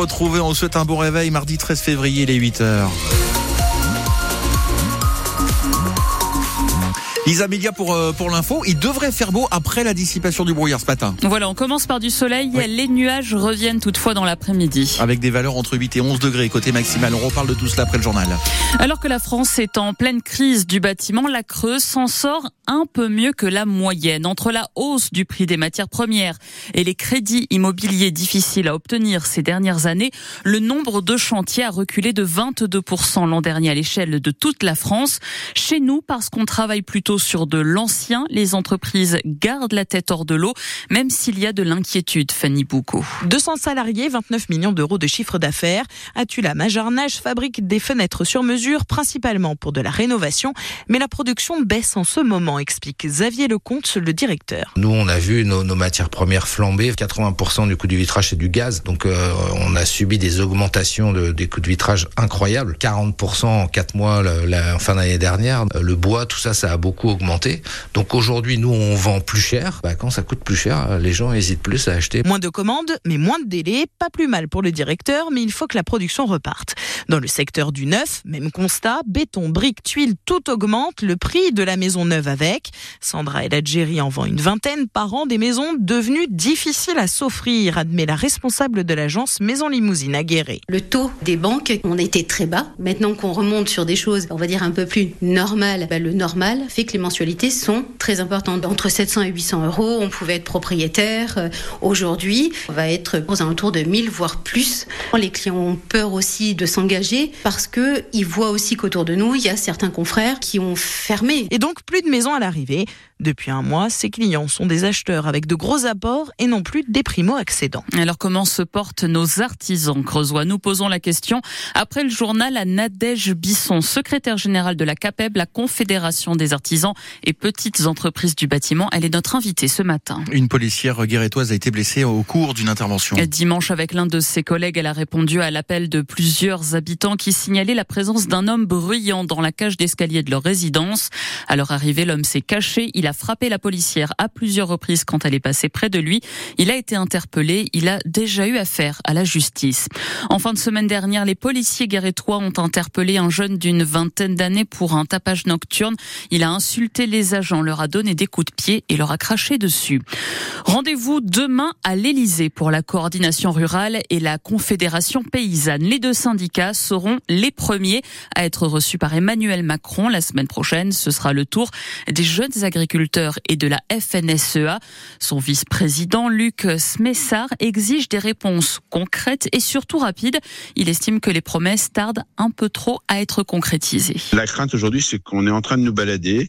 On souhaite un bon réveil mardi 13 février, les 8h. Lisa pour, euh, pour l'info. Il devrait faire beau après la dissipation du brouillard ce matin. Voilà, on commence par du soleil. Les nuages reviennent toutefois dans l'après-midi. Avec des valeurs entre 8 et 11 degrés côté maximal. On reparle de tout cela après le journal. Alors que la France est en pleine crise du bâtiment, la Creuse s'en sort un peu mieux que la moyenne. Entre la hausse du prix des matières premières et les crédits immobiliers difficiles à obtenir ces dernières années, le nombre de chantiers a reculé de 22% l'an dernier à l'échelle de toute la France. Chez nous, parce qu'on travaille plutôt sur de l'ancien. Les entreprises gardent la tête hors de l'eau, même s'il y a de l'inquiétude, Fanny Boucault. 200 salariés, 29 millions d'euros de chiffre d'affaires. Atula Majarnage fabrique des fenêtres sur mesure, principalement pour de la rénovation, mais la production baisse en ce moment, explique Xavier Lecomte, le directeur. Nous, on a vu nos, matières premières flamber. 80% du coût du vitrage, c'est du gaz. Donc, euh, on a subi des augmentations de, des coûts de vitrage incroyables. 40% en 4 mois, la, en fin d'année dernière. Le bois, tout ça, ça a beaucoup augmenté. Donc aujourd'hui, nous, on vend plus cher. Bah, quand ça coûte plus cher, les gens hésitent plus à acheter. Moins de commandes, mais moins de délais. Pas plus mal pour le directeur, mais il faut que la production reparte. Dans le secteur du neuf, même constat, béton, briques, tuiles, tout augmente. Le prix de la maison neuve avec. Sandra et l'Algérie en vend une vingtaine par an des maisons devenues difficiles à s'offrir, admet la responsable de l'agence Maison Limousine à Guéret. Le taux des banques, on était très bas. Maintenant qu'on remonte sur des choses, on va dire un peu plus normales, bah, le normal fait les mensualités sont très importantes. Entre 700 et 800 euros, on pouvait être propriétaire. Euh, aujourd'hui, on va être aux alentours de 1000, voire plus. Les clients ont peur aussi de s'engager parce que ils voient aussi qu'autour de nous, il y a certains confrères qui ont fermé. Et donc, plus de maisons à l'arrivée. Depuis un mois, ces clients sont des acheteurs avec de gros apports et non plus des primo-accédants. Alors comment se portent nos artisans creusois Nous posons la question après le journal à Nadège Bisson, secrétaire générale de la CAPEB, la Confédération des artisans et petites entreprises du bâtiment. Elle est notre invitée ce matin. Une policière guérétoise a été blessée au cours d'une intervention. Dimanche, avec l'un de ses collègues, elle a répondu à l'appel de plusieurs habitants qui signalaient la présence d'un homme bruyant dans la cage d'escalier de leur résidence. À leur arrivée, l'homme s'est caché. Il a frappé la policière à plusieurs reprises quand elle est passée près de lui. Il a été interpellé. Il a déjà eu affaire à la justice. En fin de semaine dernière, les policiers guérétois ont interpellé un jeune d'une vingtaine d'années pour un tapage nocturne. Il a insulté les agents, leur a donné des coups de pied et leur a craché dessus. Rendez-vous demain à l'Elysée pour la coordination rurale et la confédération paysanne. Les deux syndicats seront les premiers à être reçus par Emmanuel Macron la semaine prochaine. Ce sera le tour des jeunes agriculteurs et de la FNSEA. Son vice-président, Luc Smessard, exige des réponses concrètes et surtout rapides. Il estime que les promesses tardent un peu trop à être concrétisées. La crainte aujourd'hui, c'est qu'on est en train de nous balader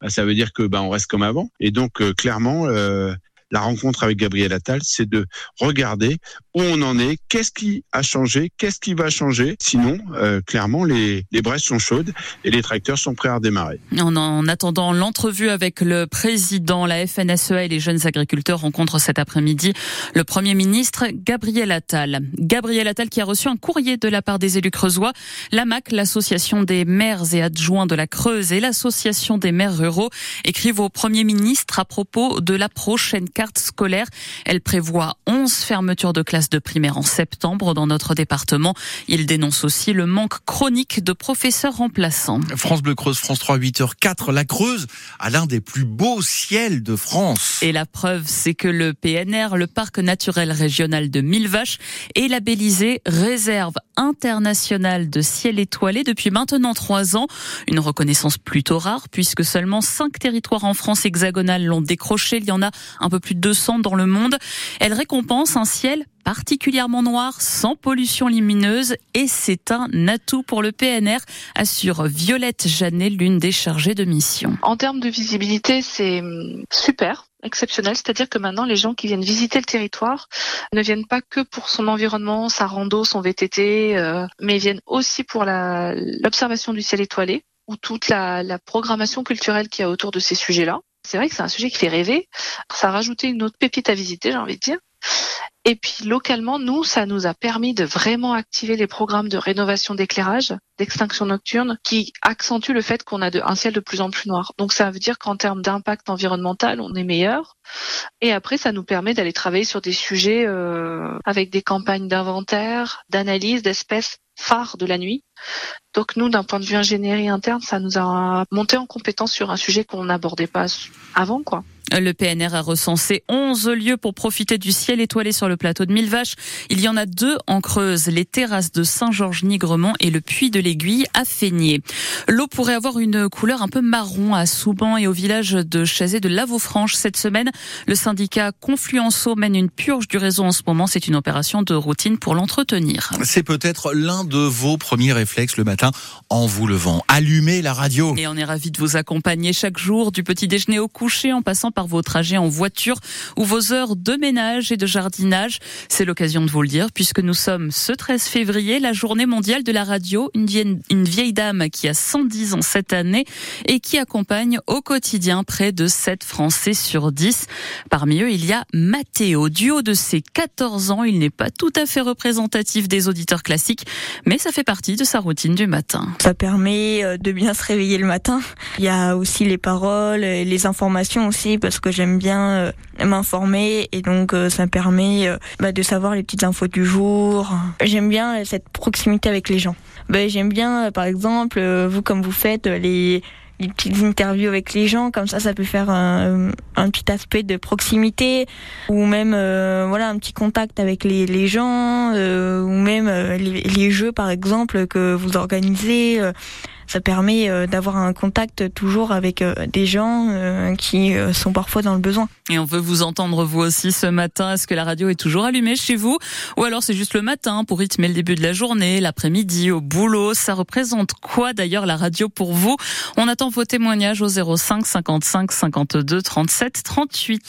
Bah, ça veut dire que bah, on reste comme avant. Et donc euh, clairement, euh, la rencontre avec Gabriel Attal, c'est de regarder où on en est, qu'est-ce qui a changé, qu'est-ce qui va changer. Sinon, euh, clairement, les, les braises sont chaudes et les tracteurs sont prêts à redémarrer. En, en attendant l'entrevue avec le président, la FNSEA et les jeunes agriculteurs rencontrent cet après-midi le Premier ministre Gabriel Attal. Gabriel Attal qui a reçu un courrier de la part des élus creusois. La MAC, l'association des maires et adjoints de la Creuse et l'association des maires ruraux écrivent au Premier ministre à propos de la prochaine carte scolaire. Elle prévoit 11 fermetures de classes de primaire en septembre dans notre département. Il dénonce aussi le manque chronique de professeurs remplaçants. France Bleu Creuse, France 3, 8h04. La Creuse a l'un des plus beaux ciels de France. Et la preuve, c'est que le PNR, le parc naturel régional de Millevaches, est labellisé réserve internationale de ciel étoilé depuis maintenant trois ans. Une reconnaissance plutôt rare puisque seulement cinq territoires en France hexagonale l'ont décroché. Il y en a un peu plus plus de 200 dans le monde. Elle récompense un ciel particulièrement noir, sans pollution lumineuse et c'est un atout pour le PNR, assure Violette Janet, l'une des chargées de mission. En termes de visibilité, c'est super exceptionnel, c'est-à-dire que maintenant les gens qui viennent visiter le territoire ne viennent pas que pour son environnement, sa rando, son VTT, euh, mais viennent aussi pour l'observation du ciel étoilé ou toute la, la programmation culturelle qu'il y a autour de ces sujets-là. C'est vrai que c'est un sujet qui fait rêver. Ça a rajouté une autre pépite à visiter, j'ai envie de dire. Et puis localement, nous, ça nous a permis de vraiment activer les programmes de rénovation d'éclairage, d'extinction nocturne, qui accentuent le fait qu'on a un ciel de plus en plus noir. Donc ça veut dire qu'en termes d'impact environnemental, on est meilleur. Et après, ça nous permet d'aller travailler sur des sujets euh, avec des campagnes d'inventaire, d'analyse d'espèces phares de la nuit. Donc nous, d'un point de vue ingénierie interne, ça nous a monté en compétence sur un sujet qu'on n'abordait pas avant, quoi. Le PNR a recensé 11 lieux pour profiter du ciel étoilé sur le plateau de Millevaches. Il y en a deux en Creuse, les terrasses de Saint-Georges-Nigremont et le puits de l'Aiguille à Feigné. L'eau pourrait avoir une couleur un peu marron à Souban et au village de Chazé de Lavaux-Franche cette semaine. Le syndicat Confluenceau mène une purge du réseau en ce moment. C'est une opération de routine pour l'entretenir. C'est peut-être l'un de vos premiers réflexes le matin en vous levant. Allumez la radio. Et on est ravis de vous accompagner chaque jour du petit déjeuner au coucher en passant par vos trajets en voiture ou vos heures de ménage et de jardinage. C'est l'occasion de vous le dire puisque nous sommes ce 13 février, la journée mondiale de la radio, une vieille, dame qui a 110 ans cette année et qui accompagne au quotidien près de 7 Français sur 10. Parmi eux, il y a Mathéo. Du haut de ses 14 ans, il n'est pas tout à fait représentatif des auditeurs classiques, mais ça fait partie de sa routine du matin. Ça permet euh, de bien se réveiller le matin. Il y a aussi les paroles, les informations aussi, parce que j'aime bien euh, m'informer et donc euh, ça permet euh, bah, de savoir les petites infos du jour. J'aime bien cette proximité avec les gens. Bah, j'aime bien, par exemple, vous comme vous faites les petites interviews avec les gens, comme ça, ça peut faire un, petit aspect de proximité, ou même voilà un petit contact avec les, gens, ou même les, jeux par exemple que vous organisez ça permet euh, d'avoir un contact toujours avec euh, des gens euh, qui sont parfois dans le besoin. Et on veut vous entendre vous aussi ce matin. Est-ce que la radio est toujours allumée chez vous? Ou alors c'est juste le matin pour rythmer le début de la journée, l'après-midi, au boulot? Ça représente quoi d'ailleurs la radio pour vous? On attend vos témoignages au 05 55 52 37 38.